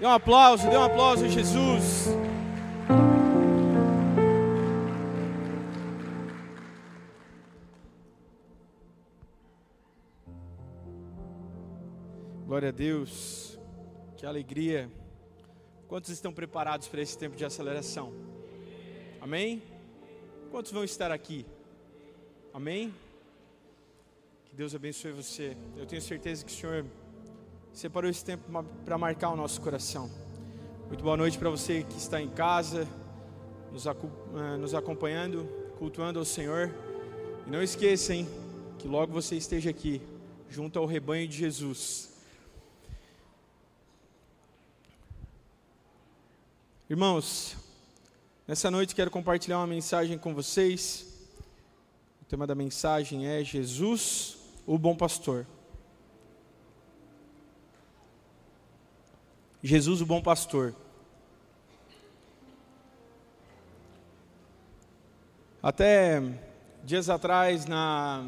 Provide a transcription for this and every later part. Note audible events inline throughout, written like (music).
Dê um aplauso, dê um aplauso Jesus. Glória a Deus, que alegria. Quantos estão preparados para esse tempo de aceleração? Amém? Quantos vão estar aqui? Amém? Que Deus abençoe você. Eu tenho certeza que o Senhor separou esse tempo para marcar o nosso coração. Muito boa noite para você que está em casa, nos, eh, nos acompanhando, cultuando ao Senhor. E não esqueça, hein, que logo você esteja aqui, junto ao rebanho de Jesus. Irmãos, nessa noite quero compartilhar uma mensagem com vocês. O tema da mensagem é Jesus, o bom pastor. Jesus, o bom pastor. Até dias atrás, na,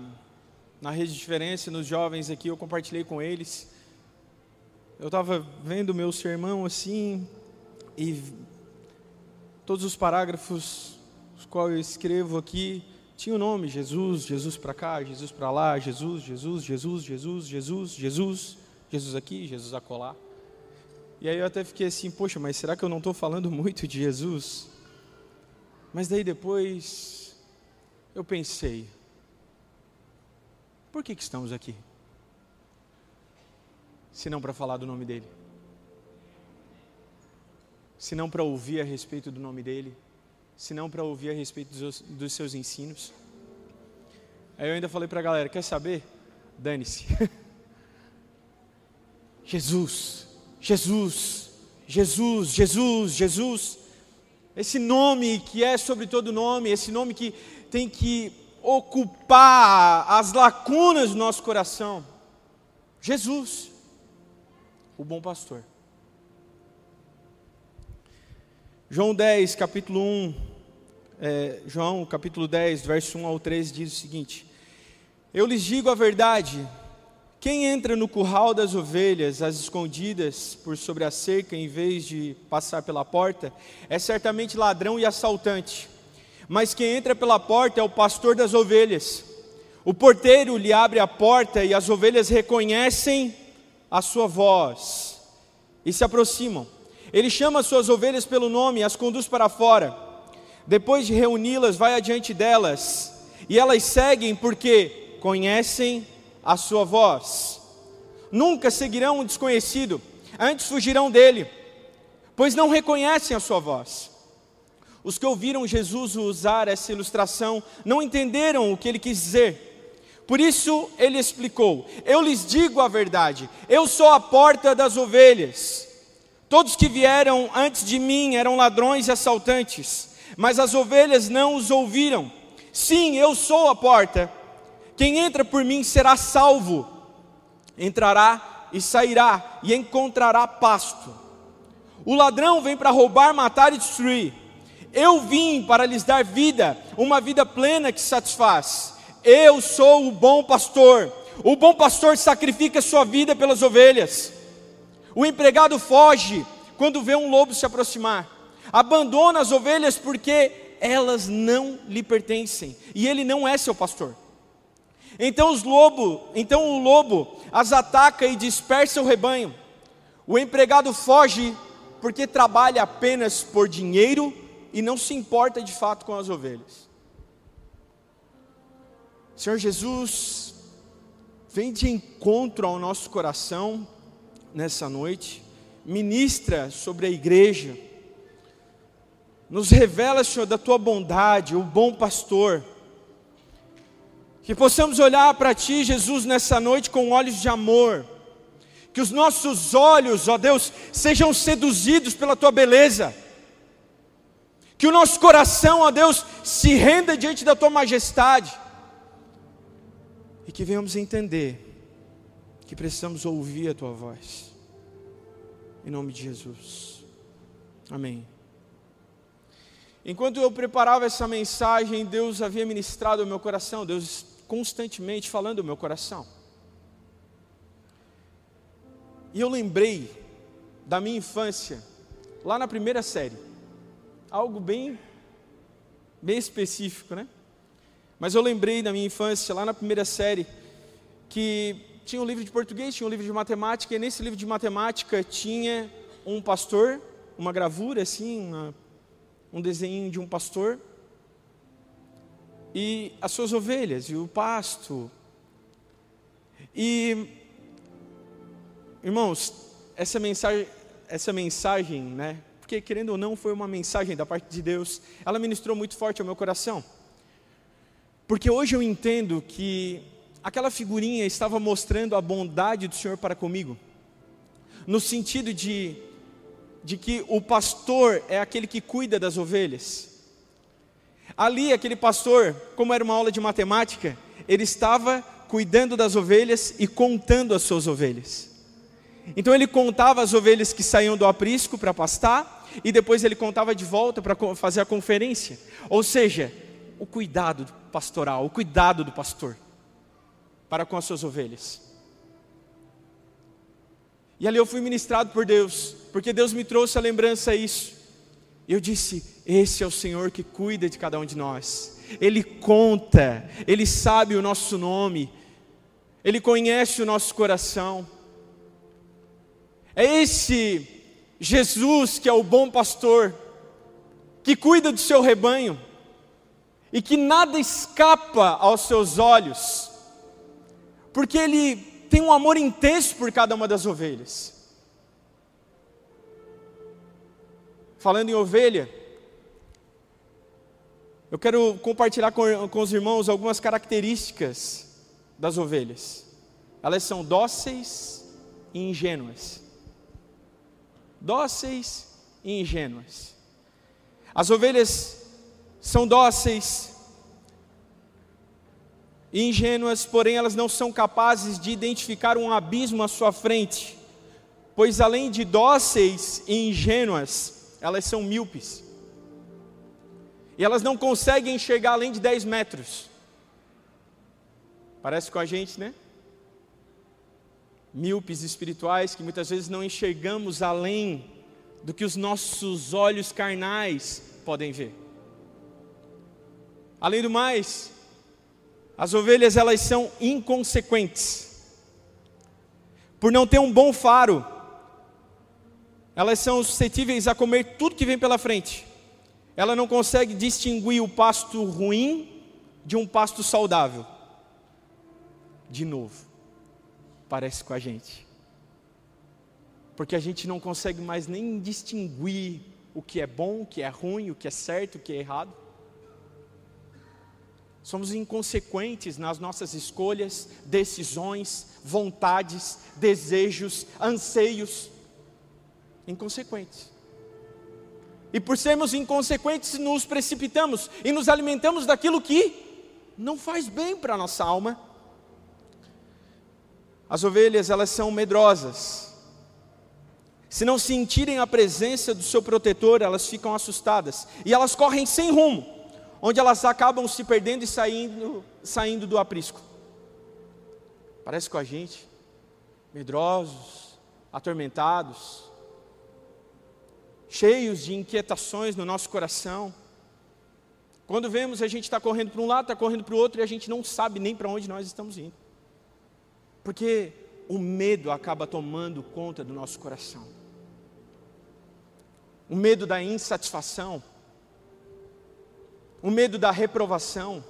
na Rede Diferença, nos jovens aqui, eu compartilhei com eles. Eu estava vendo meu sermão assim, e todos os parágrafos os quais eu escrevo aqui tinha o nome Jesus, Jesus para cá, Jesus para lá, Jesus, Jesus, Jesus, Jesus, Jesus, Jesus, Jesus aqui, Jesus acolá. E aí eu até fiquei assim, poxa, mas será que eu não estou falando muito de Jesus? Mas daí depois eu pensei, por que, que estamos aqui? Se não para falar do nome dele. Se não para ouvir a respeito do nome dele. Se não para ouvir a respeito dos, dos seus ensinos. Aí eu ainda falei para a galera, quer saber? Dane-se. (laughs) Jesus Jesus, Jesus, Jesus, Jesus. Esse nome que é sobre todo nome, esse nome que tem que ocupar as lacunas do nosso coração. Jesus, o bom pastor. João 10, capítulo 1, é, João capítulo 10, verso 1 ao 13 diz o seguinte: Eu lhes digo a verdade, quem entra no curral das ovelhas, as escondidas por sobre a cerca, em vez de passar pela porta, é certamente ladrão e assaltante. Mas quem entra pela porta é o pastor das ovelhas. O porteiro lhe abre a porta e as ovelhas reconhecem a sua voz e se aproximam. Ele chama as suas ovelhas pelo nome e as conduz para fora. Depois de reuni-las, vai adiante delas e elas seguem porque conhecem a sua voz. Nunca seguirão um desconhecido, antes fugirão dele, pois não reconhecem a sua voz. Os que ouviram Jesus usar essa ilustração não entenderam o que ele quis dizer. Por isso ele explicou: Eu lhes digo a verdade, eu sou a porta das ovelhas. Todos que vieram antes de mim eram ladrões e assaltantes, mas as ovelhas não os ouviram. Sim, eu sou a porta. Quem entra por mim será salvo, entrará e sairá e encontrará pasto. O ladrão vem para roubar, matar e destruir. Eu vim para lhes dar vida, uma vida plena que satisfaz. Eu sou o bom pastor. O bom pastor sacrifica sua vida pelas ovelhas. O empregado foge quando vê um lobo se aproximar. Abandona as ovelhas porque elas não lhe pertencem e ele não é seu pastor. Então os lobo, então o lobo as ataca e dispersa o rebanho. O empregado foge porque trabalha apenas por dinheiro e não se importa de fato com as ovelhas. Senhor Jesus, vem de encontro ao nosso coração nessa noite, ministra sobre a igreja, nos revela, Senhor, da tua bondade, o bom pastor que possamos olhar para Ti, Jesus, nessa noite com olhos de amor. Que os nossos olhos, ó Deus, sejam seduzidos pela Tua beleza. Que o nosso coração, ó Deus, se renda diante da Tua majestade. E que venhamos entender que precisamos ouvir a Tua voz. Em nome de Jesus. Amém. Enquanto eu preparava essa mensagem, Deus havia ministrado ao meu coração, Deus constantemente falando no meu coração. E eu lembrei da minha infância, lá na primeira série. Algo bem, bem específico, né? Mas eu lembrei da minha infância, lá na primeira série, que tinha um livro de português, tinha um livro de matemática, e nesse livro de matemática tinha um pastor, uma gravura assim, uma, um desenho de um pastor, e as suas ovelhas, e o pasto. E, irmãos, essa mensagem, essa mensagem, né? Porque querendo ou não, foi uma mensagem da parte de Deus. Ela ministrou muito forte ao meu coração. Porque hoje eu entendo que aquela figurinha estava mostrando a bondade do Senhor para comigo, no sentido de, de que o pastor é aquele que cuida das ovelhas. Ali, aquele pastor, como era uma aula de matemática, ele estava cuidando das ovelhas e contando as suas ovelhas. Então ele contava as ovelhas que saíam do aprisco para pastar e depois ele contava de volta para fazer a conferência. Ou seja, o cuidado pastoral, o cuidado do pastor para com as suas ovelhas. E ali eu fui ministrado por Deus, porque Deus me trouxe a lembrança isso. Eu disse: Esse é o Senhor que cuida de cada um de nós. Ele conta, Ele sabe o nosso nome, Ele conhece o nosso coração. É esse Jesus que é o bom pastor, que cuida do seu rebanho e que nada escapa aos seus olhos porque ele tem um amor intenso por cada uma das ovelhas. Falando em ovelha, eu quero compartilhar com, com os irmãos algumas características das ovelhas. Elas são dóceis e ingênuas. Dóceis e ingênuas. As ovelhas são dóceis e ingênuas, porém elas não são capazes de identificar um abismo à sua frente, pois além de dóceis e ingênuas, elas são míopes. E elas não conseguem enxergar além de 10 metros. Parece com a gente, né? Míopes espirituais que muitas vezes não enxergamos além do que os nossos olhos carnais podem ver. Além do mais, as ovelhas elas são inconsequentes. Por não ter um bom faro, elas são suscetíveis a comer tudo que vem pela frente. Ela não consegue distinguir o pasto ruim de um pasto saudável. De novo, parece com a gente. Porque a gente não consegue mais nem distinguir o que é bom, o que é ruim, o que é certo, o que é errado. Somos inconsequentes nas nossas escolhas, decisões, vontades, desejos, anseios. Inconsequentes. E por sermos inconsequentes, nos precipitamos e nos alimentamos daquilo que não faz bem para a nossa alma. As ovelhas, elas são medrosas. Se não sentirem a presença do seu protetor, elas ficam assustadas e elas correm sem rumo onde elas acabam se perdendo e saindo, saindo do aprisco. Parece com a gente, medrosos, atormentados, cheios de inquietações no nosso coração. Quando vemos a gente está correndo para um lado, está correndo para o outro e a gente não sabe nem para onde nós estamos indo. Porque o medo acaba tomando conta do nosso coração. O medo da insatisfação, o medo da reprovação,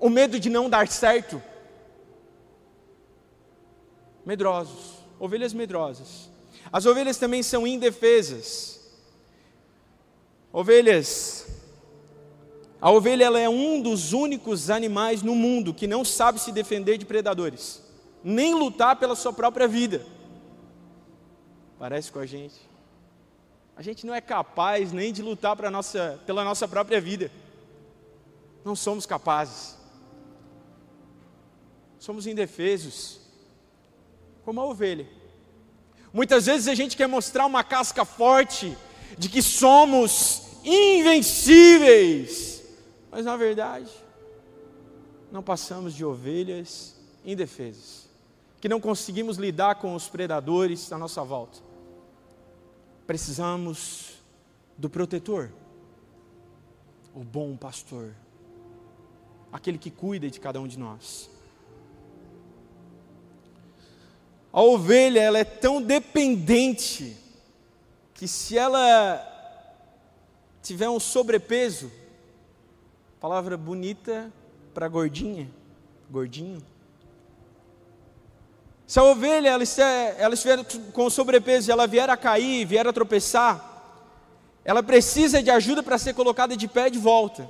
o medo de não dar certo. Medrosos, ovelhas medrosas. As ovelhas também são indefesas. Ovelhas, a ovelha ela é um dos únicos animais no mundo que não sabe se defender de predadores, nem lutar pela sua própria vida. Parece com a gente. A gente não é capaz nem de lutar nossa, pela nossa própria vida. Não somos capazes. Somos indefesos, como a ovelha. Muitas vezes a gente quer mostrar uma casca forte de que somos invencíveis, mas na verdade, não passamos de ovelhas indefesas. que não conseguimos lidar com os predadores à nossa volta. Precisamos do protetor, o bom pastor, aquele que cuida de cada um de nós. A ovelha, ela é tão dependente que se ela tiver um sobrepeso, palavra bonita para gordinha, gordinho. Se a ovelha ela estiver, ela estiver com sobrepeso e ela vier a cair, vier a tropeçar, ela precisa de ajuda para ser colocada de pé de volta,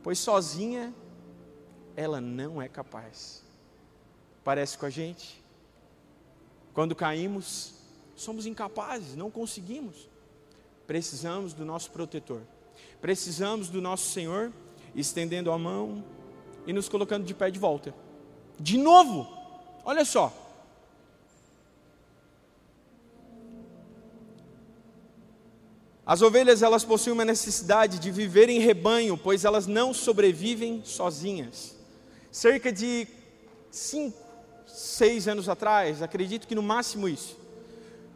pois sozinha ela não é capaz. Parece com a gente? Quando caímos, somos incapazes, não conseguimos. Precisamos do nosso protetor, precisamos do nosso Senhor estendendo a mão e nos colocando de pé de volta. De novo, olha só. As ovelhas elas possuem uma necessidade de viver em rebanho, pois elas não sobrevivem sozinhas. Cerca de cinco, seis anos atrás, acredito que no máximo isso,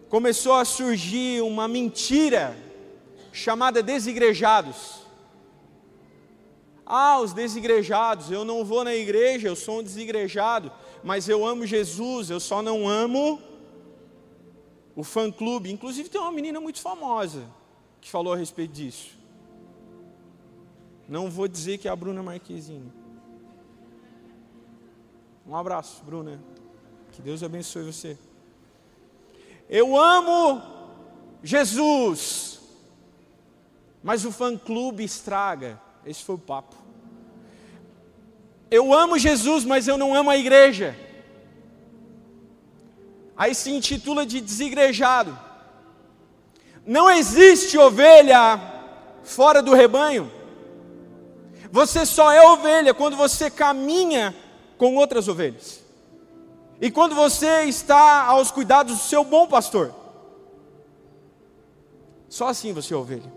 começou a surgir uma mentira chamada desigrejados. Ah, os desigrejados, eu não vou na igreja, eu sou um desigrejado, mas eu amo Jesus, eu só não amo o fã-clube. Inclusive tem uma menina muito famosa que falou a respeito disso. Não vou dizer que é a Bruna Marquezine. Um abraço, Bruna. Que Deus abençoe você. Eu amo Jesus, mas o fã-clube estraga. Esse foi o papo. Eu amo Jesus, mas eu não amo a igreja. Aí se intitula de desigrejado. Não existe ovelha fora do rebanho. Você só é ovelha quando você caminha com outras ovelhas. E quando você está aos cuidados do seu bom pastor. Só assim você é ovelha.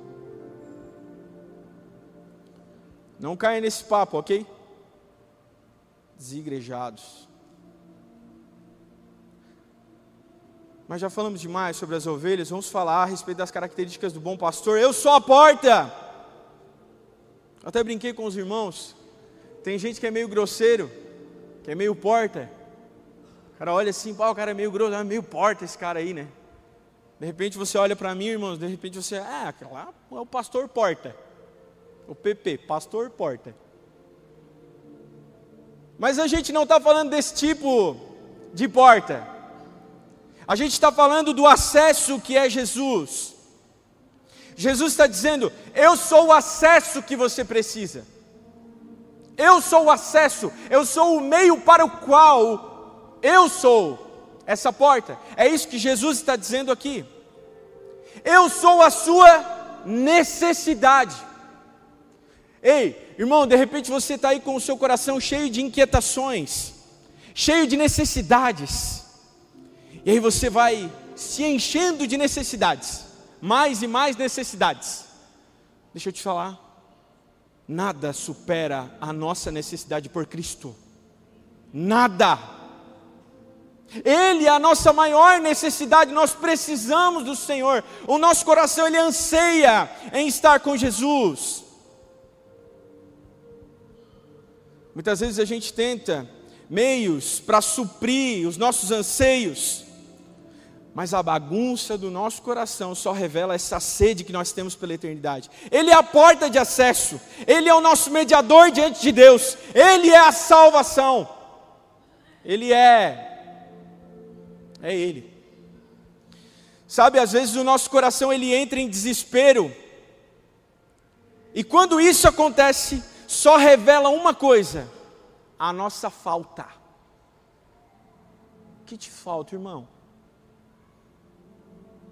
Não caia nesse papo, ok? Desigrejados. Mas já falamos demais sobre as ovelhas, vamos falar a respeito das características do bom pastor. Eu sou a porta. até brinquei com os irmãos. Tem gente que é meio grosseiro, que é meio porta. O cara olha assim, pá, o cara é meio grosso, é meio porta esse cara aí, né? De repente você olha para mim, irmãos, de repente você, ah, lá é o pastor porta. O PP, pastor porta. Mas a gente não está falando desse tipo de porta. A gente está falando do acesso que é Jesus. Jesus está dizendo: Eu sou o acesso que você precisa. Eu sou o acesso, eu sou o meio para o qual eu sou essa porta. É isso que Jesus está dizendo aqui. Eu sou a sua necessidade. Ei, irmão, de repente você está aí com o seu coração cheio de inquietações, cheio de necessidades, e aí você vai se enchendo de necessidades, mais e mais necessidades. Deixa eu te falar, nada supera a nossa necessidade por Cristo, nada. Ele é a nossa maior necessidade, nós precisamos do Senhor, o nosso coração ele anseia em estar com Jesus. Muitas vezes a gente tenta meios para suprir os nossos anseios, mas a bagunça do nosso coração só revela essa sede que nós temos pela eternidade. Ele é a porta de acesso, Ele é o nosso mediador diante de Deus, Ele é a salvação, Ele é, é Ele. Sabe, às vezes o nosso coração ele entra em desespero, e quando isso acontece, só revela uma coisa: a nossa falta. O que te falta, irmão?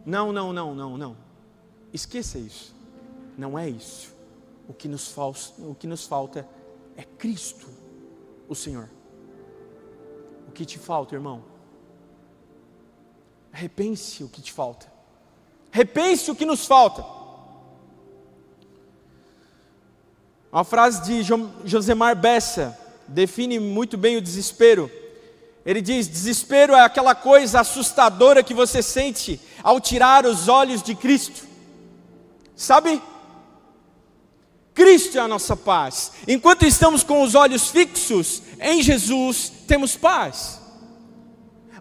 Não, não, não, não, não. Esqueça isso. Não é isso. O que nos, falta, o que nos falta é Cristo, o Senhor. O que te falta, irmão? Repense o que te falta. Repense o que nos falta. Uma frase de Josemar Bessa define muito bem o desespero. Ele diz: desespero é aquela coisa assustadora que você sente ao tirar os olhos de Cristo. Sabe? Cristo é a nossa paz. Enquanto estamos com os olhos fixos em Jesus, temos paz.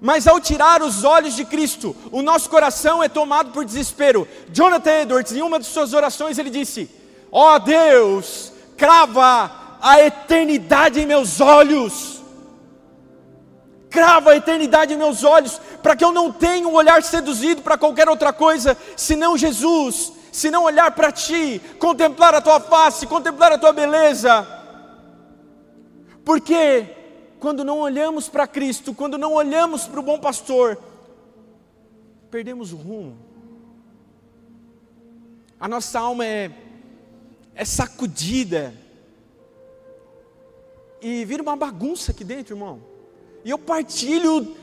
Mas ao tirar os olhos de Cristo, o nosso coração é tomado por desespero. Jonathan Edwards, em uma de suas orações, ele disse: Ó oh Deus, crava a eternidade em meus olhos crava a eternidade em meus olhos, para que eu não tenha um olhar seduzido para qualquer outra coisa, senão Jesus, senão olhar para Ti, contemplar a Tua face, contemplar a Tua beleza. Porque quando não olhamos para Cristo, quando não olhamos para o bom pastor, perdemos o rumo. A nossa alma é, é sacudida e vira uma bagunça aqui dentro, irmão. E eu partilho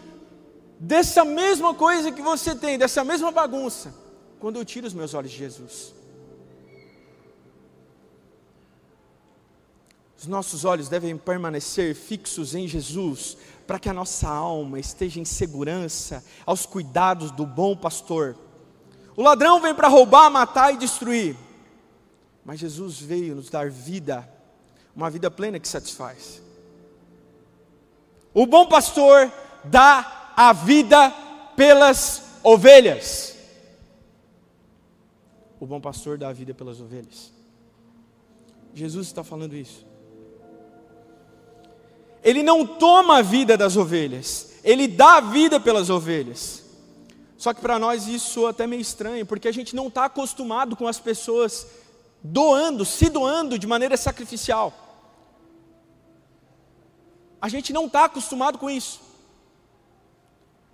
dessa mesma coisa que você tem, dessa mesma bagunça, quando eu tiro os meus olhos de Jesus. Os nossos olhos devem permanecer fixos em Jesus, para que a nossa alma esteja em segurança aos cuidados do bom pastor. O ladrão vem para roubar, matar e destruir, mas Jesus veio nos dar vida, uma vida plena que satisfaz. O bom pastor dá a vida pelas ovelhas. O bom pastor dá a vida pelas ovelhas. Jesus está falando isso. Ele não toma a vida das ovelhas, ele dá a vida pelas ovelhas. Só que para nós isso é até meio estranho, porque a gente não está acostumado com as pessoas doando, se doando de maneira sacrificial. A gente não está acostumado com isso.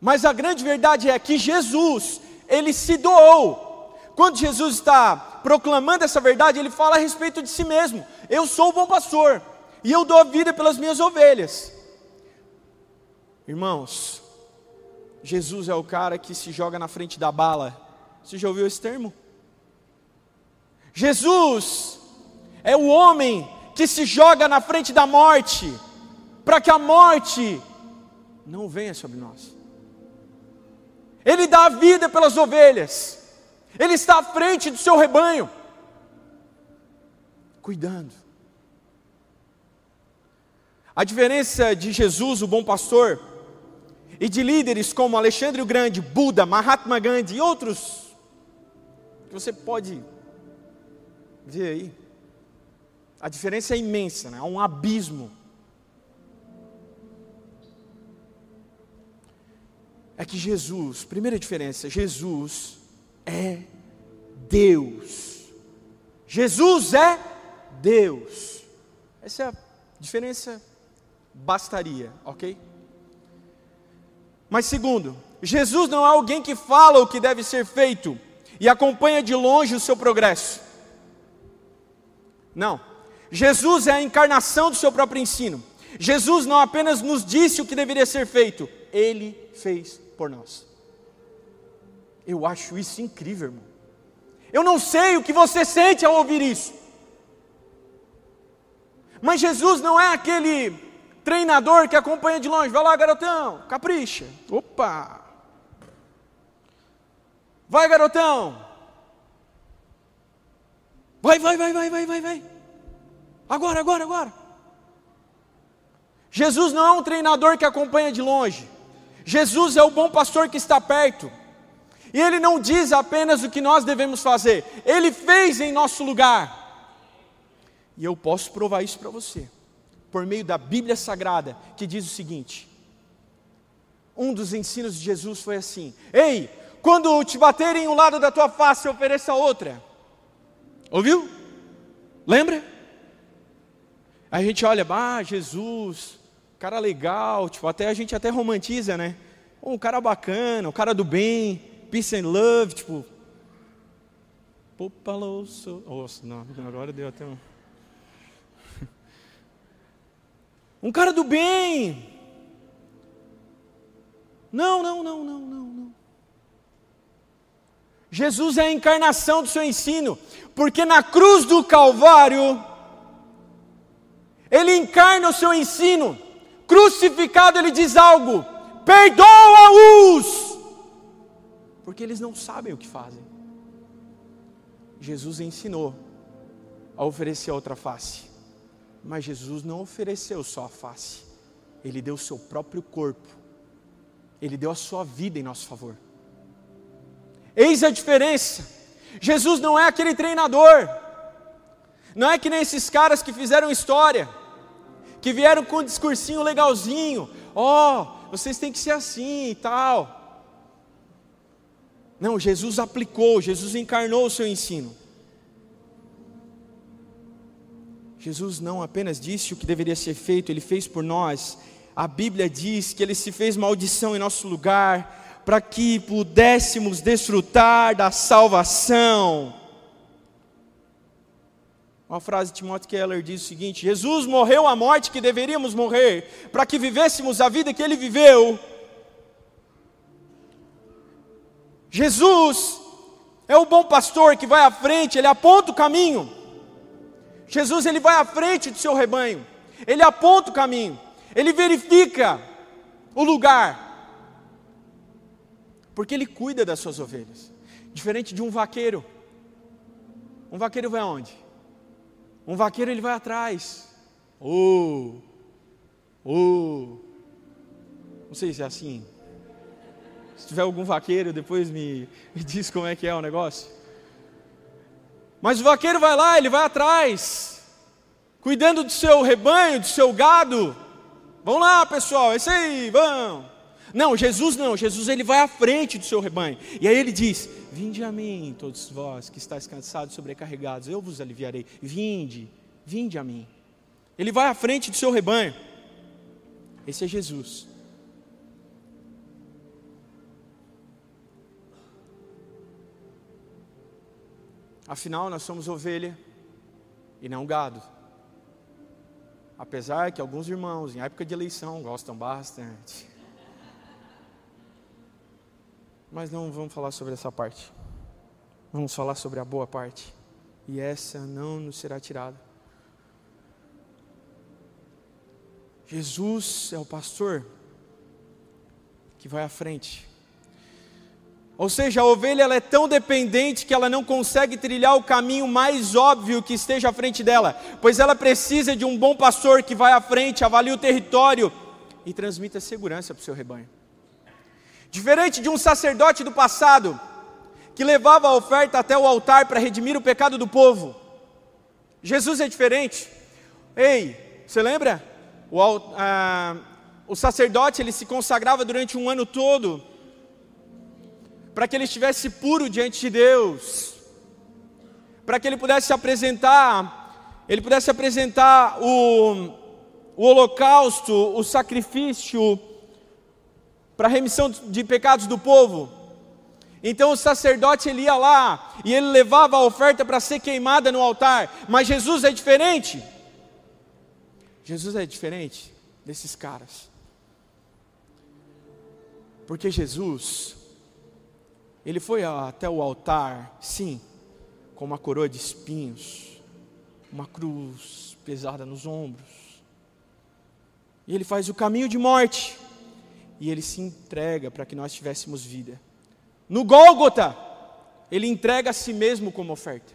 Mas a grande verdade é que Jesus, ele se doou. Quando Jesus está proclamando essa verdade, ele fala a respeito de si mesmo: Eu sou o bom pastor, e eu dou a vida pelas minhas ovelhas. Irmãos, Jesus é o cara que se joga na frente da bala. Você já ouviu esse termo? Jesus é o homem que se joga na frente da morte para que a morte não venha sobre nós. Ele dá a vida pelas ovelhas, ele está à frente do seu rebanho, cuidando. A diferença de Jesus, o bom pastor, e de líderes como Alexandre o Grande, Buda, Mahatma Gandhi e outros, que você pode ver aí, a diferença é imensa, né? há um abismo é que Jesus, primeira diferença, Jesus é Deus. Jesus é Deus. Essa é a diferença bastaria, ok? Mas segundo, Jesus não é alguém que fala o que deve ser feito e acompanha de longe o seu progresso. Não. Jesus é a encarnação do seu próprio ensino. Jesus não apenas nos disse o que deveria ser feito, ele fez por nós. Eu acho isso incrível, irmão. Eu não sei o que você sente ao ouvir isso. Mas Jesus não é aquele treinador que acompanha de longe. Vai lá, garotão, capricha. Opa! Vai, garotão. Vai, vai, vai, vai, vai, vai, vai. Agora, agora, agora. Jesus não é um treinador que acompanha de longe. Jesus é o bom pastor que está perto. E ele não diz apenas o que nós devemos fazer, ele fez em nosso lugar. E eu posso provar isso para você, por meio da Bíblia Sagrada, que diz o seguinte: um dos ensinos de Jesus foi assim: Ei, quando te baterem um lado da tua face, ofereça outra. Ouviu? Lembra? A gente olha, ah, Jesus, cara legal, tipo, até a gente até romantiza, né? Um cara bacana, um cara do bem, peace and love, tipo. Popaloso. Nossa, não, agora deu até um. (laughs) Um cara do bem. Não, não, não, não, não, não. Jesus é a encarnação do seu ensino, porque na cruz do Calvário, ele encarna o seu ensino crucificado, ele diz algo: perdoa-os, porque eles não sabem o que fazem. Jesus ensinou a oferecer a outra face, mas Jesus não ofereceu só a face, ele deu o seu próprio corpo, ele deu a sua vida em nosso favor. Eis a diferença. Jesus não é aquele treinador, não é que nem esses caras que fizeram história, que vieram com um discursinho legalzinho, ó, oh, vocês têm que ser assim e tal. Não, Jesus aplicou, Jesus encarnou o seu ensino. Jesus não apenas disse o que deveria ser feito, ele fez por nós. A Bíblia diz que ele se fez maldição em nosso lugar, para que pudéssemos desfrutar da salvação. Uma frase de Timothy Keller diz o seguinte: Jesus morreu a morte que deveríamos morrer, para que vivêssemos a vida que ele viveu. Jesus é o bom pastor que vai à frente, ele aponta o caminho. Jesus ele vai à frente do seu rebanho, ele aponta o caminho, ele verifica o lugar, porque ele cuida das suas ovelhas. Diferente de um vaqueiro. Um vaqueiro vai aonde? Um vaqueiro ele vai atrás. Oh, oh. Não sei se é assim. Se tiver algum vaqueiro, depois me, me diz como é que é o negócio. Mas o vaqueiro vai lá, ele vai atrás, cuidando do seu rebanho, do seu gado. Vamos lá, pessoal, é isso aí, vamos. Não, Jesus não, Jesus ele vai à frente do seu rebanho. E aí ele diz: Vinde a mim, todos vós que estáis cansados, sobrecarregados, eu vos aliviarei. Vinde, vinde a mim. Ele vai à frente do seu rebanho. Esse é Jesus. Afinal, nós somos ovelha e não gado. Apesar que alguns irmãos, em época de eleição, gostam bastante. Mas não vamos falar sobre essa parte. Vamos falar sobre a boa parte. E essa não nos será tirada. Jesus é o pastor que vai à frente. Ou seja, a ovelha ela é tão dependente que ela não consegue trilhar o caminho mais óbvio que esteja à frente dela, pois ela precisa de um bom pastor que vai à frente, avalie o território e transmita segurança para o seu rebanho. Diferente de um sacerdote do passado, que levava a oferta até o altar para redimir o pecado do povo, Jesus é diferente. Ei, você lembra? O, ah, o sacerdote ele se consagrava durante um ano todo para que ele estivesse puro diante de Deus, para que ele pudesse apresentar, ele pudesse apresentar o, o holocausto, o sacrifício para remissão de pecados do povo. Então o sacerdote ele ia lá e ele levava a oferta para ser queimada no altar. Mas Jesus é diferente. Jesus é diferente desses caras. Porque Jesus, ele foi até o altar, sim, com uma coroa de espinhos, uma cruz pesada nos ombros. E ele faz o caminho de morte e ele se entrega para que nós tivéssemos vida. No Gólgota, ele entrega a si mesmo como oferta.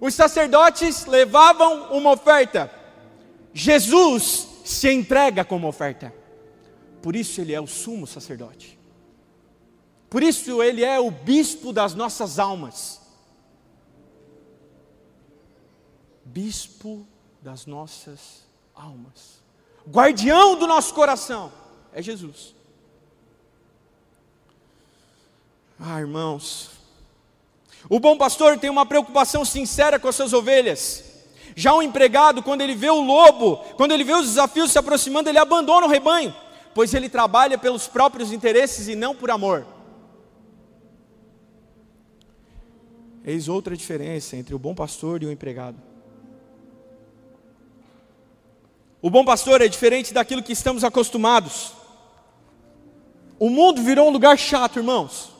Os sacerdotes levavam uma oferta, Jesus se entrega como oferta. Por isso ele é o sumo sacerdote. Por isso ele é o bispo das nossas almas. Bispo das nossas almas. Guardião do nosso coração é Jesus. Ah, irmãos, o bom pastor tem uma preocupação sincera com as suas ovelhas. Já o empregado, quando ele vê o lobo, quando ele vê os desafios se aproximando, ele abandona o rebanho, pois ele trabalha pelos próprios interesses e não por amor. Eis outra diferença entre o bom pastor e o empregado. O bom pastor é diferente daquilo que estamos acostumados. O mundo virou um lugar chato, irmãos.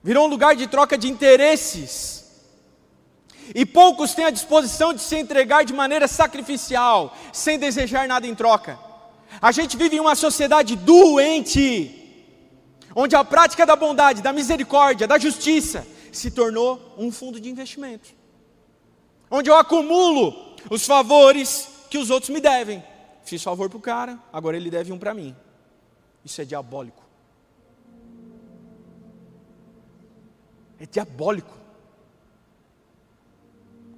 Virou um lugar de troca de interesses. E poucos têm a disposição de se entregar de maneira sacrificial, sem desejar nada em troca. A gente vive em uma sociedade doente, onde a prática da bondade, da misericórdia, da justiça se tornou um fundo de investimento. Onde eu acumulo os favores que os outros me devem. Fiz favor para o cara, agora ele deve um para mim. Isso é diabólico. É diabólico.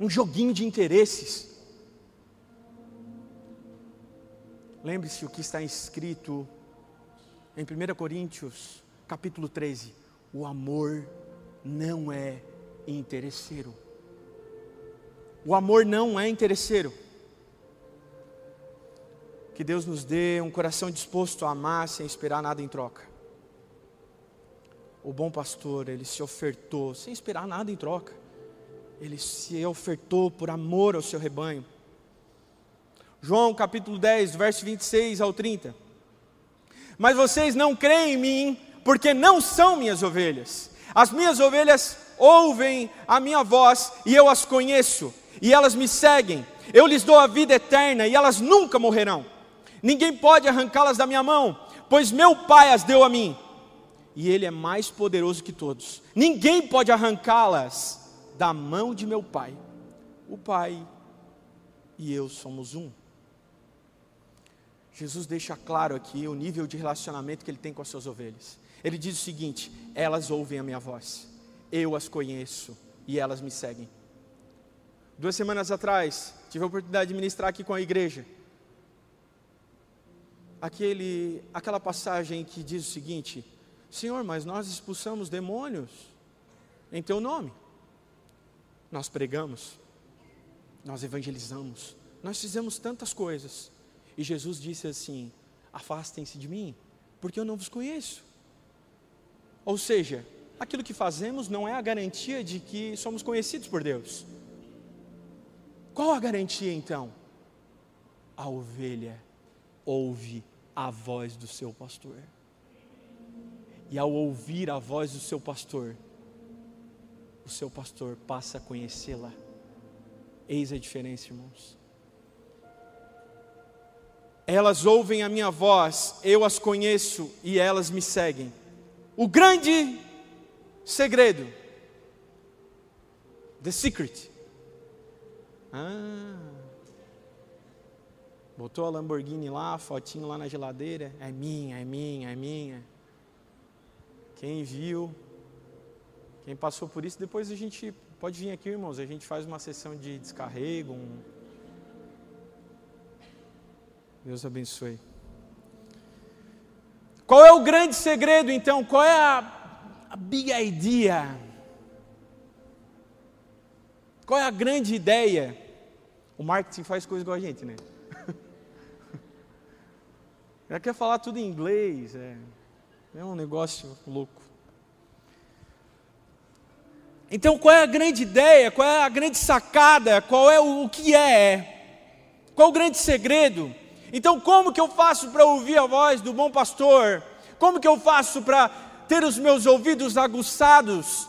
Um joguinho de interesses. Lembre-se o que está escrito em 1 Coríntios, capítulo 13: o amor não é interesseiro. O amor não é interesseiro. Que Deus nos dê um coração disposto a amar sem esperar nada em troca. O bom pastor, ele se ofertou sem esperar nada em troca. Ele se ofertou por amor ao seu rebanho. João capítulo 10, verso 26 ao 30. Mas vocês não creem em mim, porque não são minhas ovelhas. As minhas ovelhas ouvem a minha voz e eu as conheço, e elas me seguem. Eu lhes dou a vida eterna e elas nunca morrerão. Ninguém pode arrancá-las da minha mão, pois meu Pai as deu a mim. E Ele é mais poderoso que todos. Ninguém pode arrancá-las da mão de meu Pai. O Pai e eu somos um. Jesus deixa claro aqui o nível de relacionamento que ele tem com as suas ovelhas. Ele diz o seguinte: elas ouvem a minha voz, eu as conheço e elas me seguem. Duas semanas atrás, tive a oportunidade de ministrar aqui com a igreja. Aquele, aquela passagem que diz o seguinte: Senhor, mas nós expulsamos demônios em Teu nome. Nós pregamos, nós evangelizamos, nós fizemos tantas coisas. E Jesus disse assim: Afastem-se de mim, porque eu não vos conheço. Ou seja, aquilo que fazemos não é a garantia de que somos conhecidos por Deus. Qual a garantia então? A ovelha ouve a voz do seu pastor. E ao ouvir a voz do seu pastor, o seu pastor passa a conhecê-la. Eis a diferença, irmãos. Elas ouvem a minha voz, eu as conheço e elas me seguem. O grande segredo, the secret. Ah, botou a Lamborghini lá, a fotinho lá na geladeira, é minha, é minha, é minha. Quem viu, quem passou por isso, depois a gente pode vir aqui, irmãos, a gente faz uma sessão de descarrego, um, Deus abençoe. Qual é o grande segredo então? Qual é a, a big idea? Qual é a grande ideia? O marketing faz coisa igual a gente, né? Já quer falar tudo em inglês, é, é um negócio louco. Então, qual é a grande ideia? Qual é a grande sacada? Qual é o, o que é? Qual é o grande segredo? Então, como que eu faço para ouvir a voz do bom pastor? Como que eu faço para ter os meus ouvidos aguçados?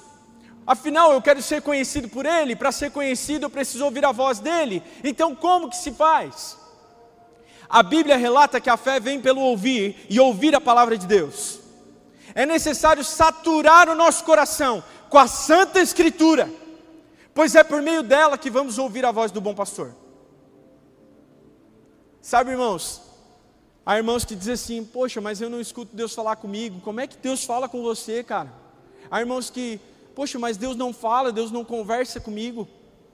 Afinal, eu quero ser conhecido por Ele, para ser conhecido eu preciso ouvir a voz dEle. Então, como que se faz? A Bíblia relata que a fé vem pelo ouvir e ouvir a palavra de Deus. É necessário saturar o nosso coração com a Santa Escritura, pois é por meio dela que vamos ouvir a voz do bom pastor. Sabe, irmãos, há irmãos que dizem assim: Poxa, mas eu não escuto Deus falar comigo. Como é que Deus fala com você, cara? Há irmãos que, Poxa, mas Deus não fala, Deus não conversa comigo.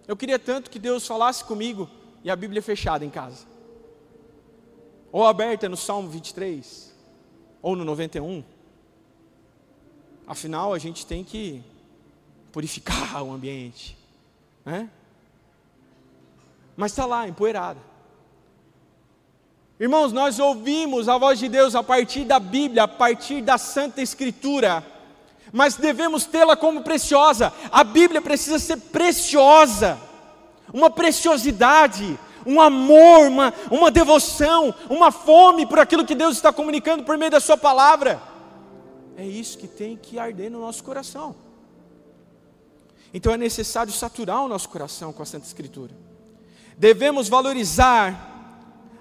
Eu queria tanto que Deus falasse comigo. E a Bíblia é fechada em casa. Ou aberta no Salmo 23, ou no 91. Afinal, a gente tem que purificar (laughs) o ambiente, né? Mas está lá, empoeirada. Irmãos, nós ouvimos a voz de Deus a partir da Bíblia, a partir da Santa Escritura, mas devemos tê-la como preciosa. A Bíblia precisa ser preciosa, uma preciosidade, um amor, uma, uma devoção, uma fome por aquilo que Deus está comunicando por meio da Sua palavra. É isso que tem que arder no nosso coração. Então é necessário saturar o nosso coração com a Santa Escritura. Devemos valorizar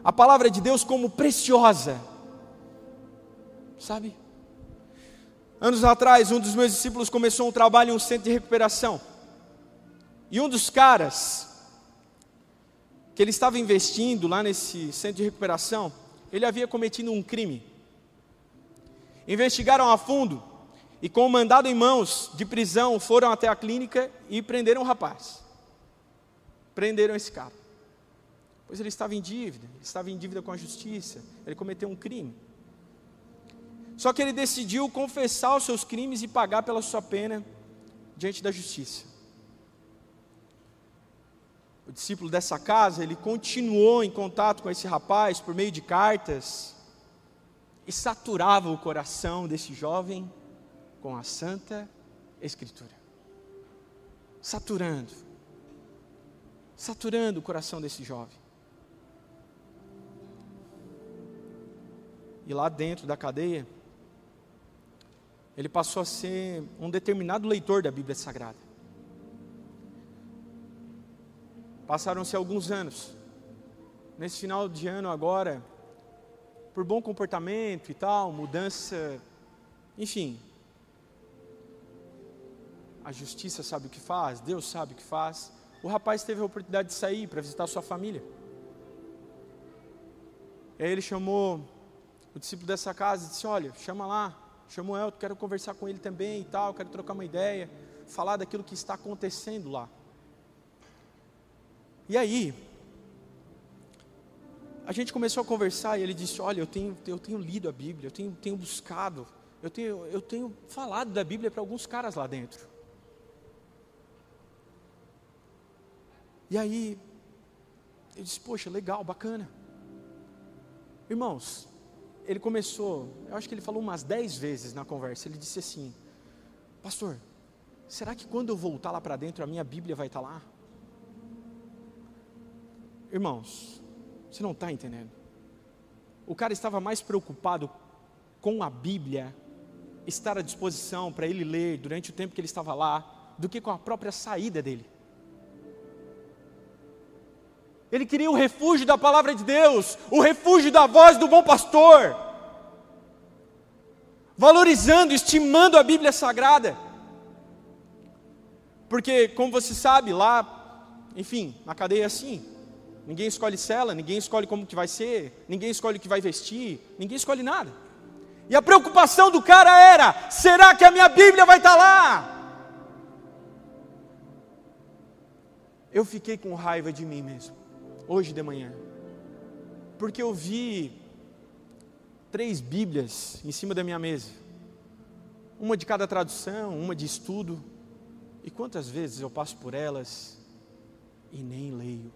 a palavra de Deus como preciosa. Sabe? Anos atrás, um dos meus discípulos começou um trabalho em um centro de recuperação. E um dos caras que ele estava investindo lá nesse centro de recuperação, ele havia cometido um crime. Investigaram a fundo e, com o mandado em mãos de prisão, foram até a clínica e prenderam o rapaz. Prenderam esse cara. Pois ele estava em dívida, ele estava em dívida com a justiça, ele cometeu um crime. Só que ele decidiu confessar os seus crimes e pagar pela sua pena diante da justiça o discípulo dessa casa, ele continuou em contato com esse rapaz por meio de cartas e saturava o coração desse jovem com a Santa Escritura. Saturando, saturando o coração desse jovem. E lá dentro da cadeia, ele passou a ser um determinado leitor da Bíblia Sagrada. Passaram-se alguns anos. Nesse final de ano agora, por bom comportamento e tal, mudança, enfim. A justiça sabe o que faz, Deus sabe o que faz. O rapaz teve a oportunidade de sair para visitar sua família. E aí ele chamou o discípulo dessa casa e disse: Olha, chama lá, chama o Elton, quero conversar com ele também e tal, quero trocar uma ideia, falar daquilo que está acontecendo lá. E aí, a gente começou a conversar e ele disse: Olha, eu tenho, eu tenho lido a Bíblia, eu tenho, tenho buscado, eu tenho, eu tenho falado da Bíblia para alguns caras lá dentro. E aí, eu disse: Poxa, legal, bacana. Irmãos, ele começou, eu acho que ele falou umas dez vezes na conversa. Ele disse assim: Pastor, será que quando eu voltar lá para dentro a minha Bíblia vai estar lá? Irmãos, você não está entendendo. O cara estava mais preocupado com a Bíblia estar à disposição para ele ler durante o tempo que ele estava lá, do que com a própria saída dele. Ele queria o refúgio da palavra de Deus, o refúgio da voz do bom pastor, valorizando, estimando a Bíblia Sagrada. Porque, como você sabe, lá, enfim, na cadeia é assim, Ninguém escolhe cela, ninguém escolhe como que vai ser, ninguém escolhe o que vai vestir, ninguém escolhe nada. E a preocupação do cara era: será que a minha Bíblia vai estar lá? Eu fiquei com raiva de mim mesmo, hoje de manhã, porque eu vi três Bíblias em cima da minha mesa, uma de cada tradução, uma de estudo, e quantas vezes eu passo por elas e nem leio.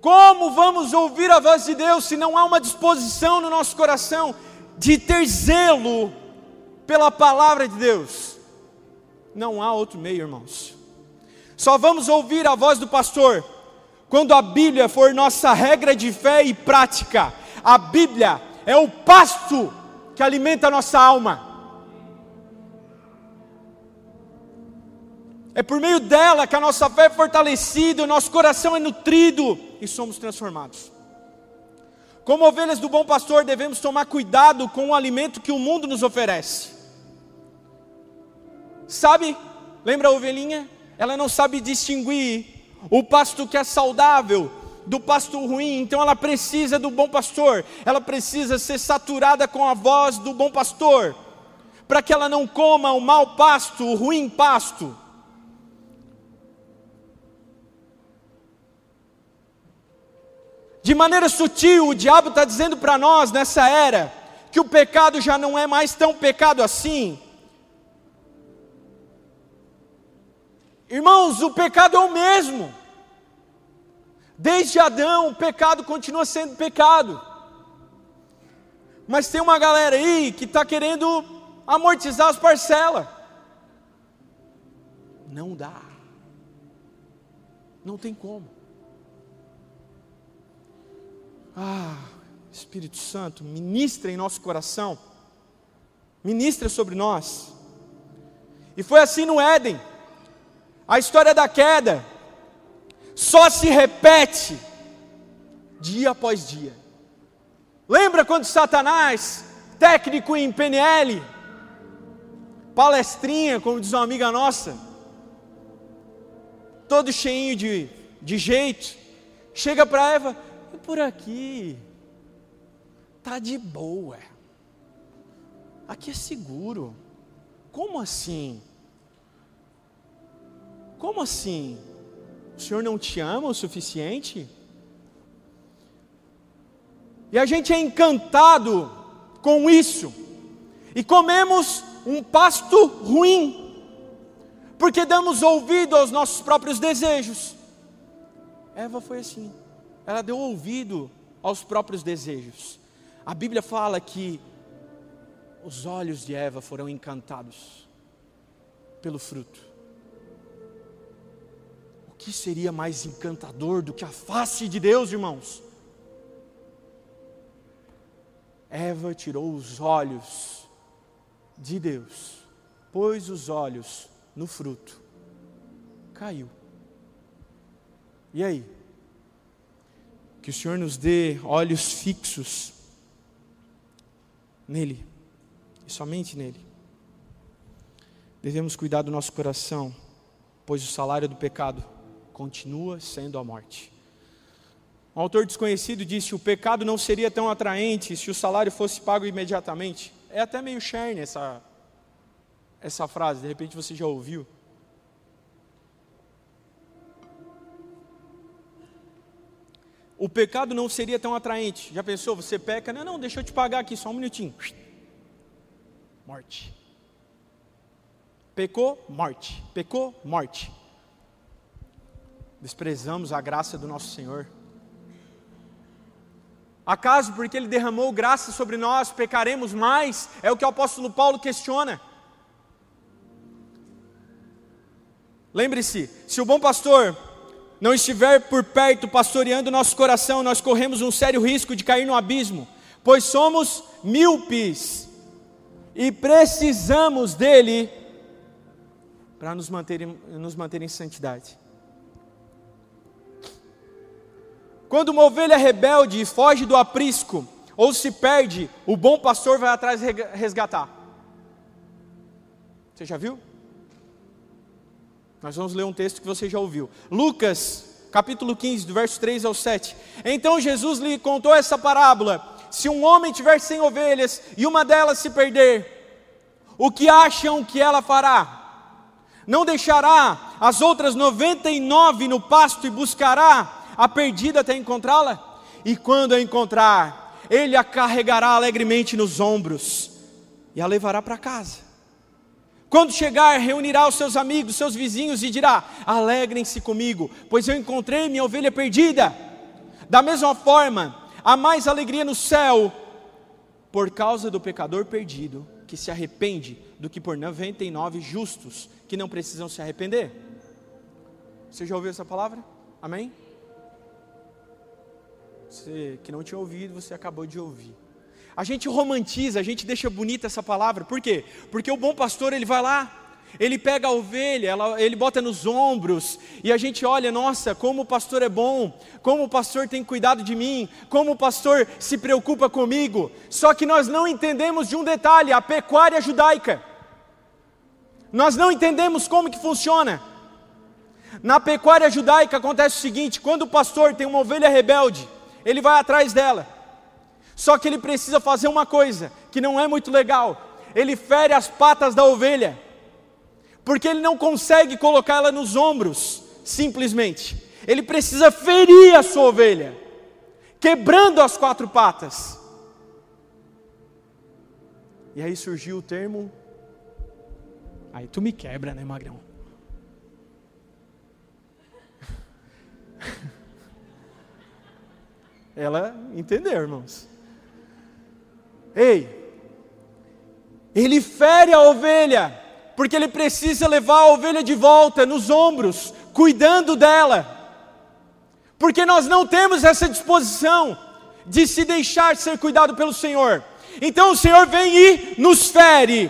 Como vamos ouvir a voz de Deus se não há uma disposição no nosso coração de ter zelo pela palavra de Deus? Não há outro meio, irmãos. Só vamos ouvir a voz do pastor quando a Bíblia for nossa regra de fé e prática. A Bíblia é o pasto que alimenta a nossa alma. É por meio dela que a nossa fé é fortalecida, o nosso coração é nutrido e somos transformados. Como ovelhas do bom pastor, devemos tomar cuidado com o alimento que o mundo nos oferece. Sabe? Lembra a ovelhinha? Ela não sabe distinguir o pasto que é saudável do pasto ruim, então ela precisa do bom pastor, ela precisa ser saturada com a voz do bom pastor, para que ela não coma o mau pasto, o ruim pasto. De maneira sutil, o diabo está dizendo para nós nessa era que o pecado já não é mais tão pecado assim. Irmãos, o pecado é o mesmo. Desde Adão, o pecado continua sendo pecado. Mas tem uma galera aí que está querendo amortizar as parcelas. Não dá. Não tem como. Ah, Espírito Santo, ministra em nosso coração, ministra sobre nós. E foi assim no Éden. A história da queda só se repete dia após dia. Lembra quando Satanás, técnico em PNL, palestrinha, como diz uma amiga nossa, todo cheinho de, de jeito, chega para Eva, por aqui, tá de boa, aqui é seguro, como assim? Como assim? O Senhor não te ama o suficiente? E a gente é encantado com isso, e comemos um pasto ruim, porque damos ouvido aos nossos próprios desejos. Eva foi assim, ela deu ouvido aos próprios desejos. A Bíblia fala que os olhos de Eva foram encantados pelo fruto. O que seria mais encantador do que a face de Deus, irmãos? Eva tirou os olhos de Deus, pôs os olhos no fruto, caiu. E aí? Que o Senhor nos dê olhos fixos nele, e somente nele. Devemos cuidar do nosso coração, pois o salário do pecado continua sendo a morte. Um autor desconhecido disse: o pecado não seria tão atraente se o salário fosse pago imediatamente. É até meio cherne essa, essa frase, de repente você já ouviu. O pecado não seria tão atraente. Já pensou? Você peca, não, não, deixa eu te pagar aqui só um minutinho. Morte. Pecou, morte. Pecou, morte. Desprezamos a graça do nosso Senhor. Acaso porque Ele derramou graça sobre nós, pecaremos mais? É o que o apóstolo Paulo questiona. Lembre-se: se o bom pastor não estiver por perto pastoreando nosso coração, nós corremos um sério risco de cair no abismo, pois somos míopes e precisamos dele para nos manter, nos manter em santidade. Quando uma ovelha rebelde foge do aprisco ou se perde, o bom pastor vai atrás resgatar. Você já viu? Nós vamos ler um texto que você já ouviu. Lucas, capítulo 15, do verso 3 ao 7. Então Jesus lhe contou essa parábola: Se um homem tiver cem ovelhas e uma delas se perder, o que acham que ela fará? Não deixará as outras noventa e nove no pasto e buscará a perdida até encontrá-la? E quando a encontrar, ele a carregará alegremente nos ombros e a levará para casa. Quando chegar, reunirá os seus amigos, seus vizinhos e dirá: Alegrem-se comigo, pois eu encontrei minha ovelha perdida. Da mesma forma, há mais alegria no céu por causa do pecador perdido que se arrepende do que por 99 justos que não precisam se arrepender. Você já ouviu essa palavra? Amém? Você que não tinha ouvido, você acabou de ouvir. A gente romantiza, a gente deixa bonita essa palavra. Por quê? Porque o bom pastor, ele vai lá, ele pega a ovelha, ela, ele bota nos ombros, e a gente olha, nossa, como o pastor é bom, como o pastor tem cuidado de mim, como o pastor se preocupa comigo. Só que nós não entendemos de um detalhe, a pecuária judaica. Nós não entendemos como que funciona. Na pecuária judaica acontece o seguinte: quando o pastor tem uma ovelha rebelde, ele vai atrás dela. Só que ele precisa fazer uma coisa que não é muito legal: ele fere as patas da ovelha, porque ele não consegue colocá-la nos ombros, simplesmente. Ele precisa ferir a sua ovelha, quebrando as quatro patas. E aí surgiu o termo. Aí tu me quebra, né, Magrão? (laughs) Ela entendeu, irmãos. Ei, ele fere a ovelha, porque ele precisa levar a ovelha de volta nos ombros, cuidando dela. Porque nós não temos essa disposição de se deixar ser cuidado pelo Senhor. Então o Senhor vem e nos fere,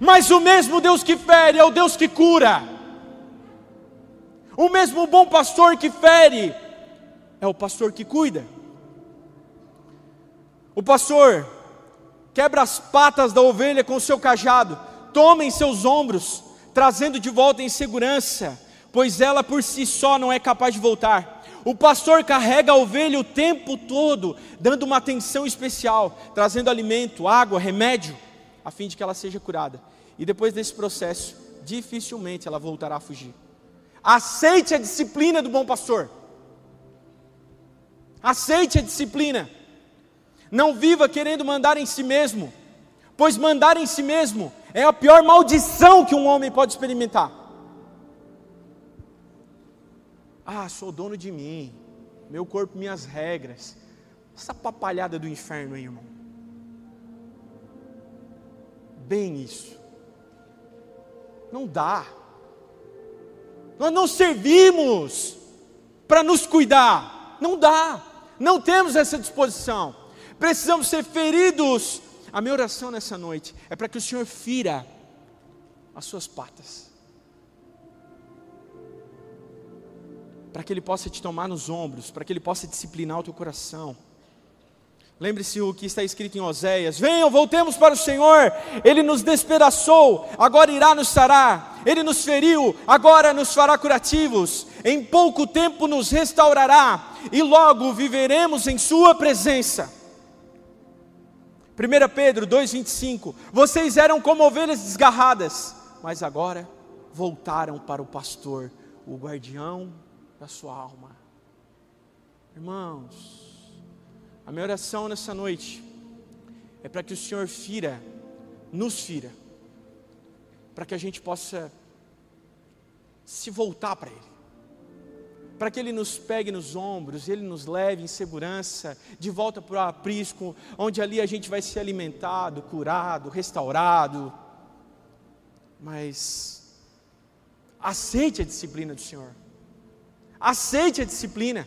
Mas o mesmo Deus que fere é o Deus que cura. O mesmo bom pastor que fere é o pastor que cuida. O pastor quebra as patas da ovelha com seu cajado, toma em seus ombros, trazendo de volta em segurança, pois ela por si só não é capaz de voltar. O pastor carrega a ovelha o tempo todo, dando uma atenção especial, trazendo alimento, água, remédio, a fim de que ela seja curada. E depois desse processo, dificilmente ela voltará a fugir. Aceite a disciplina do bom pastor. Aceite a disciplina. Não viva querendo mandar em si mesmo, pois mandar em si mesmo é a pior maldição que um homem pode experimentar. Ah, sou dono de mim, meu corpo, minhas regras. Essa papalhada do inferno aí, irmão. Bem isso. Não dá. Nós não servimos para nos cuidar. Não dá. Não temos essa disposição precisamos ser feridos. A minha oração nessa noite é para que o Senhor fira as suas patas, para que Ele possa te tomar nos ombros, para que Ele possa disciplinar o teu coração. Lembre-se o que está escrito em Oséias: Venham, voltemos para o Senhor. Ele nos despedaçou, agora irá nos sarar. Ele nos feriu, agora nos fará curativos. Em pouco tempo nos restaurará, e logo viveremos em Sua presença. 1 Pedro 2,25: Vocês eram como ovelhas desgarradas, mas agora voltaram para o pastor, o guardião da sua alma. Irmãos, a minha oração nessa noite é para que o Senhor fira, nos fira, para que a gente possa se voltar para Ele para que Ele nos pegue nos ombros, Ele nos leve em segurança de volta para o aprisco, onde ali a gente vai ser alimentado, curado, restaurado. Mas aceite a disciplina do Senhor, aceite a disciplina,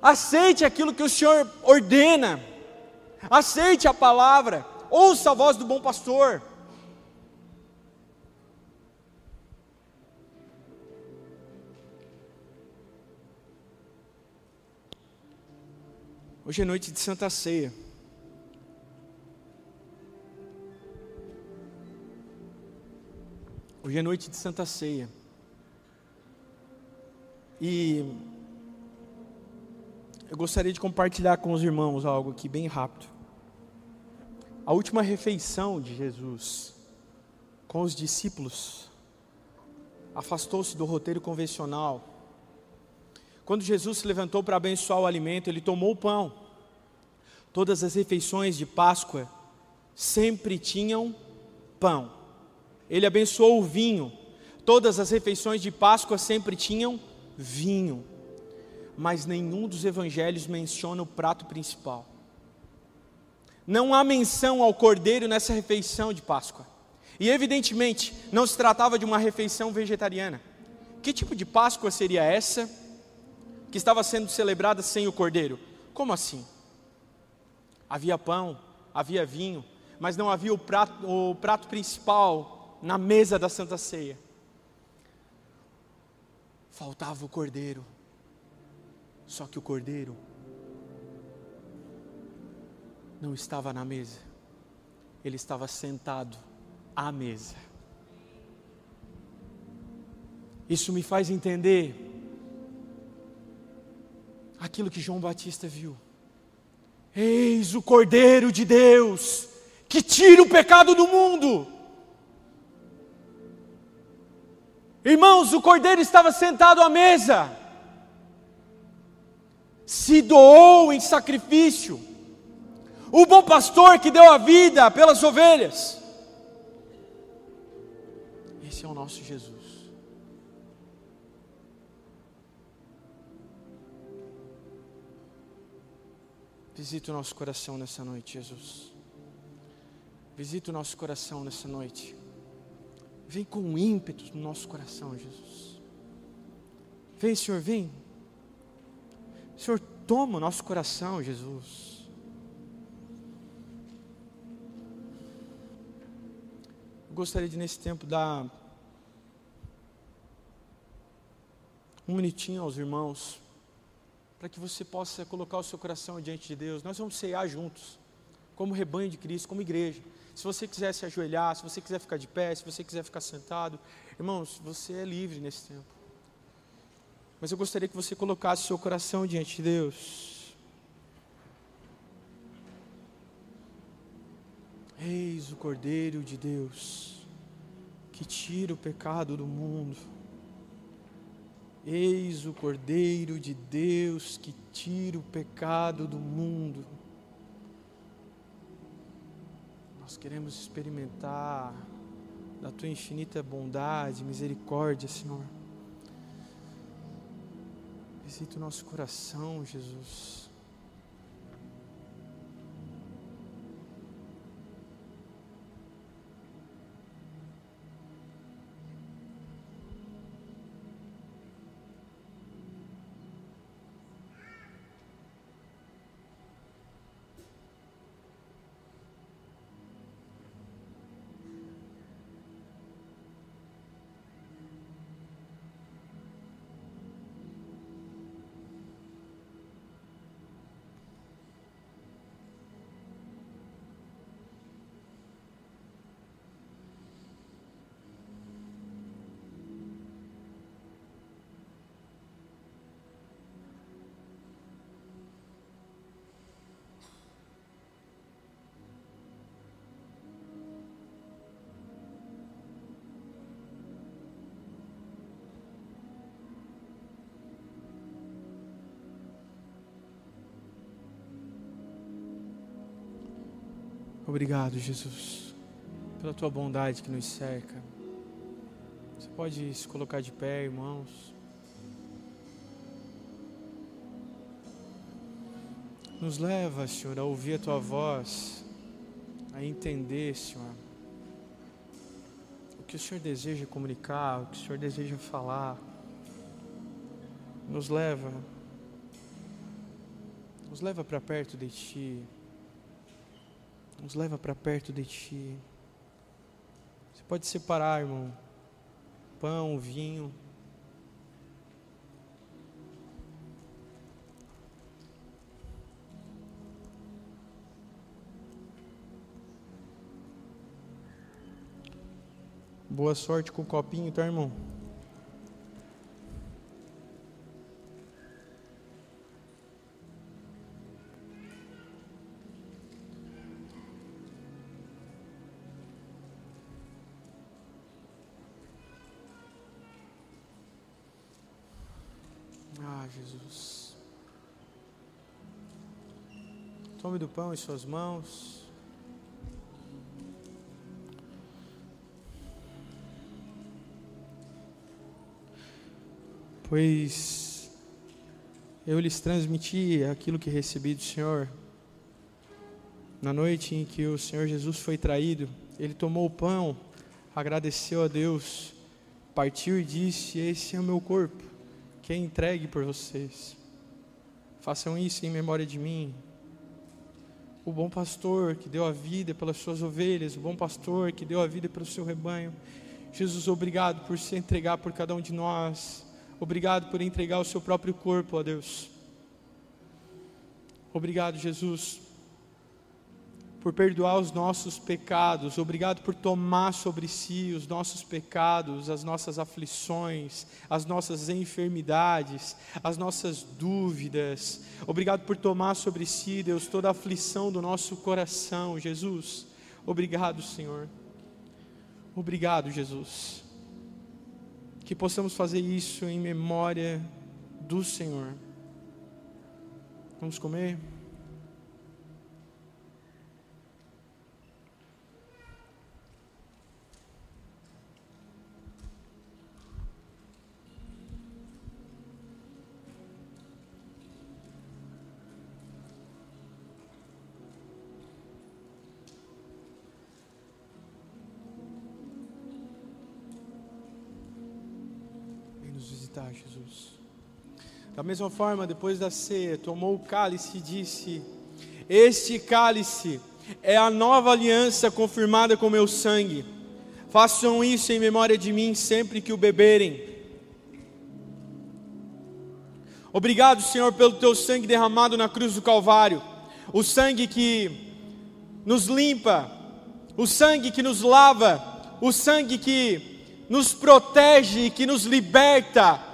aceite aquilo que o Senhor ordena, aceite a palavra, ouça a voz do bom pastor. Hoje é noite de Santa Ceia. Hoje é noite de Santa Ceia. E eu gostaria de compartilhar com os irmãos algo aqui bem rápido. A última refeição de Jesus com os discípulos afastou-se do roteiro convencional quando Jesus se levantou para abençoar o alimento, ele tomou o pão. Todas as refeições de Páscoa sempre tinham pão. Ele abençoou o vinho. Todas as refeições de Páscoa sempre tinham vinho. Mas nenhum dos evangelhos menciona o prato principal. Não há menção ao cordeiro nessa refeição de Páscoa. E evidentemente, não se tratava de uma refeição vegetariana. Que tipo de Páscoa seria essa? Que estava sendo celebrada sem o cordeiro. Como assim? Havia pão, havia vinho, mas não havia o prato, o prato principal na mesa da Santa Ceia. Faltava o cordeiro. Só que o cordeiro não estava na mesa, ele estava sentado à mesa. Isso me faz entender aquilo que João Batista viu. Eis o Cordeiro de Deus, que tira o pecado do mundo. Irmãos, o Cordeiro estava sentado à mesa, se doou em sacrifício, o bom pastor que deu a vida pelas ovelhas. Esse é o nosso Jesus. Visita o nosso coração nessa noite, Jesus. Visita o nosso coração nessa noite. Vem com ímpeto no nosso coração, Jesus. Vem, Senhor, vem. Senhor, toma o nosso coração, Jesus. Eu gostaria de, nesse tempo, dar um minutinho aos irmãos, para que você possa colocar o seu coração diante de Deus. Nós vamos ceiar juntos, como rebanho de Cristo, como igreja. Se você quiser se ajoelhar, se você quiser ficar de pé, se você quiser ficar sentado, irmãos, você é livre nesse tempo. Mas eu gostaria que você colocasse o seu coração diante de Deus. Eis o Cordeiro de Deus, que tira o pecado do mundo. Eis o Cordeiro de Deus que tira o pecado do mundo. Nós queremos experimentar da tua infinita bondade, misericórdia, Senhor. Visita o nosso coração, Jesus. Obrigado, Jesus, pela tua bondade que nos cerca. Você pode se colocar de pé, irmãos. Nos leva, Senhor, a ouvir a tua voz, a entender, Senhor, o que o Senhor deseja comunicar, o que o Senhor deseja falar. Nos leva, nos leva para perto de Ti nos leva para perto de Ti. Você pode separar, irmão, pão, vinho. Boa sorte com o copinho, tá, irmão? Do pão em suas mãos. Pois eu lhes transmiti aquilo que recebi do Senhor. Na noite em que o Senhor Jesus foi traído, ele tomou o pão, agradeceu a Deus, partiu e disse: Esse é o meu corpo que é entregue por vocês. Façam isso em memória de mim. O bom pastor que deu a vida pelas suas ovelhas, o bom pastor que deu a vida pelo seu rebanho. Jesus, obrigado por se entregar por cada um de nós. Obrigado por entregar o seu próprio corpo, ó Deus. Obrigado, Jesus, por perdoar os nossos pecados, obrigado por tomar sobre si os nossos pecados, as nossas aflições, as nossas enfermidades, as nossas dúvidas. Obrigado por tomar sobre si, Deus, toda a aflição do nosso coração, Jesus. Obrigado, Senhor. Obrigado, Jesus. Que possamos fazer isso em memória do Senhor. Vamos comer? Da mesma forma, depois da ceia, tomou o cálice e disse: Este cálice é a nova aliança confirmada com meu sangue. Façam isso em memória de mim sempre que o beberem. Obrigado, Senhor, pelo teu sangue derramado na cruz do Calvário, o sangue que nos limpa, o sangue que nos lava, o sangue que nos protege e que nos liberta.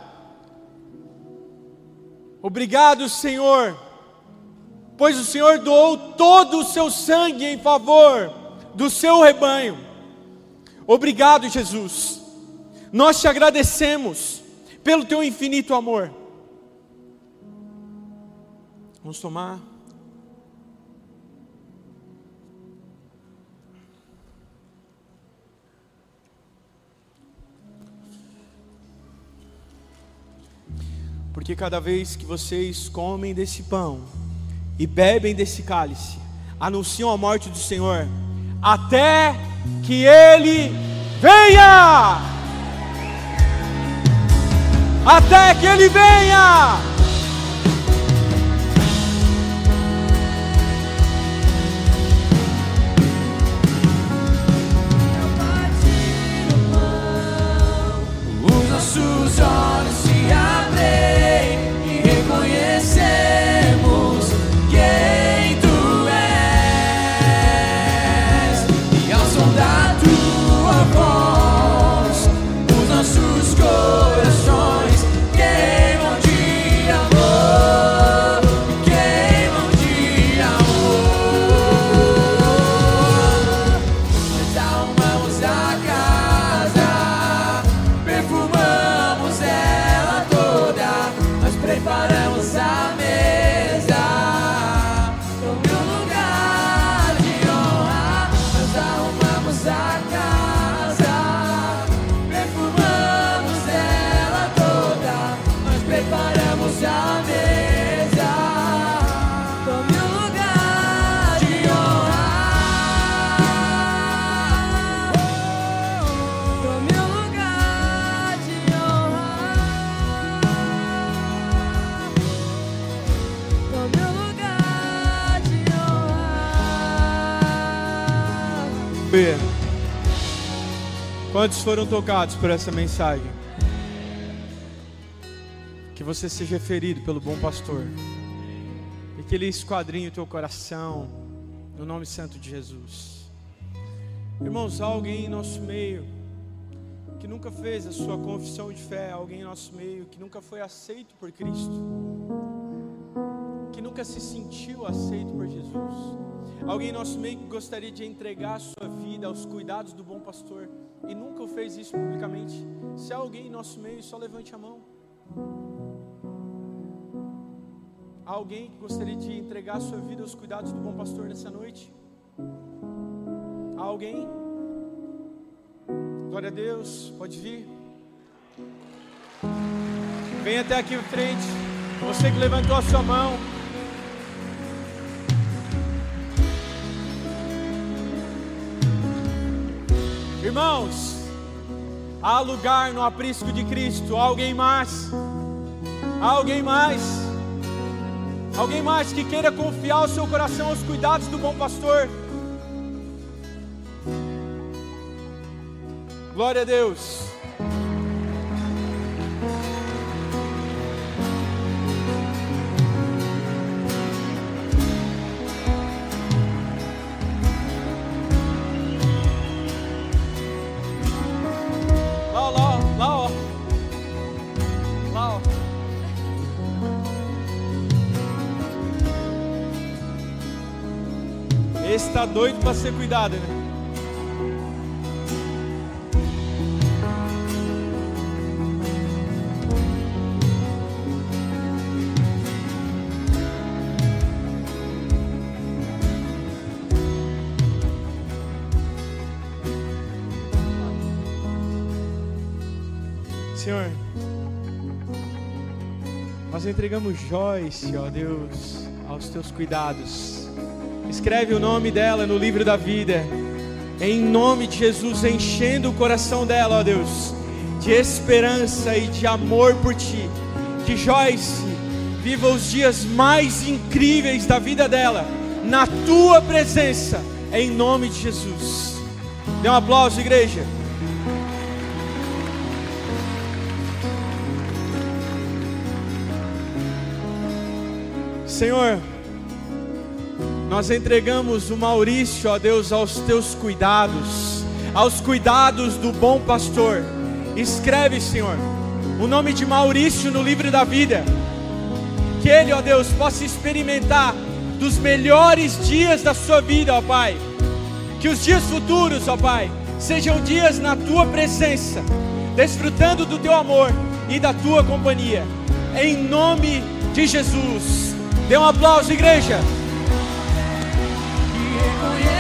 Obrigado, Senhor, pois o Senhor doou todo o seu sangue em favor do seu rebanho. Obrigado, Jesus. Nós te agradecemos pelo teu infinito amor. Vamos tomar. Porque cada vez que vocês comem desse pão e bebem desse cálice, anunciam a morte do Senhor, até que Ele venha! Até que Ele venha! Foram tocados por essa mensagem? Que você seja ferido pelo bom pastor. E que ele esquadrinhe o teu coração. No nome santo de Jesus. Irmãos, há alguém em nosso meio que nunca fez a sua confissão de fé, alguém em nosso meio que nunca foi aceito por Cristo, que nunca se sentiu aceito por Jesus, alguém nosso meio que gostaria de entregar a sua vida aos cuidados do bom pastor e nunca fez isso publicamente, se há alguém em nosso meio, só levante a mão. Há alguém que gostaria de entregar a sua vida aos cuidados do bom pastor nessa noite? Há alguém? Glória a Deus, pode vir. Vem até aqui em frente. Você que levantou a sua mão. Irmãos, há lugar no aprisco de Cristo. Alguém mais? Alguém mais? Alguém mais que queira confiar o seu coração aos cuidados do bom pastor? Glória a Deus. Está doido para ser cuidado, né? Senhor, nós entregamos Joyce, ó Deus, aos teus cuidados. Escreve o nome dela no livro da vida. Em nome de Jesus, enchendo o coração dela, ó Deus, de esperança e de amor por ti. Que Joyce viva os dias mais incríveis da vida dela, na tua presença, em nome de Jesus. Dê um aplauso, igreja. Senhor, nós entregamos o Maurício, ó Deus, aos teus cuidados, aos cuidados do bom pastor. Escreve, Senhor, o nome de Maurício no livro da vida. Que ele, ó Deus, possa experimentar dos melhores dias da sua vida, ó Pai. Que os dias futuros, ó Pai, sejam dias na tua presença, desfrutando do teu amor e da tua companhia. Em nome de Jesus. Dê um aplauso, igreja. oh yeah.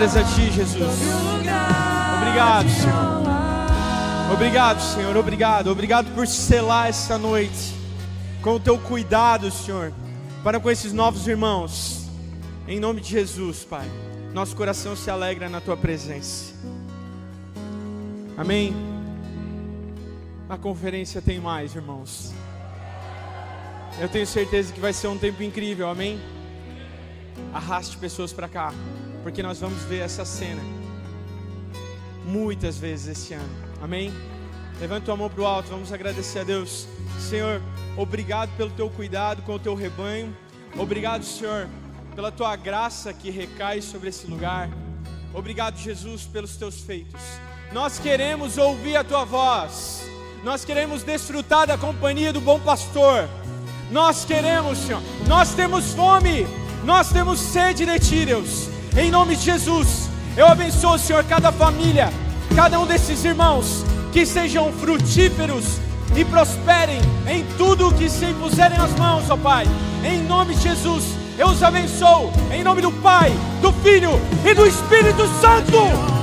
Glórias a Ti, Jesus. Obrigado, Senhor. Obrigado, Senhor. Obrigado. Obrigado por selar essa noite com o Teu cuidado, Senhor, para com esses novos irmãos. Em nome de Jesus, Pai. Nosso coração se alegra na Tua presença. Amém. A conferência tem mais, irmãos. Eu tenho certeza que vai ser um tempo incrível, amém? Arraste pessoas para cá porque nós vamos ver essa cena muitas vezes esse ano. Amém? Levanta tua mão para o alto, vamos agradecer a Deus. Senhor, obrigado pelo teu cuidado com o teu rebanho. Obrigado, Senhor, pela tua graça que recai sobre esse lugar. Obrigado, Jesus, pelos teus feitos. Nós queremos ouvir a tua voz. Nós queremos desfrutar da companhia do bom pastor. Nós queremos, Senhor. Nós temos fome. Nós temos sede de ti, Deus. Em nome de Jesus, eu abençoo, Senhor, cada família, cada um desses irmãos, que sejam frutíferos e prosperem em tudo o que se impuserem as mãos, ó Pai. Em nome de Jesus, eu os abençoo. Em nome do Pai, do Filho e do Espírito Santo.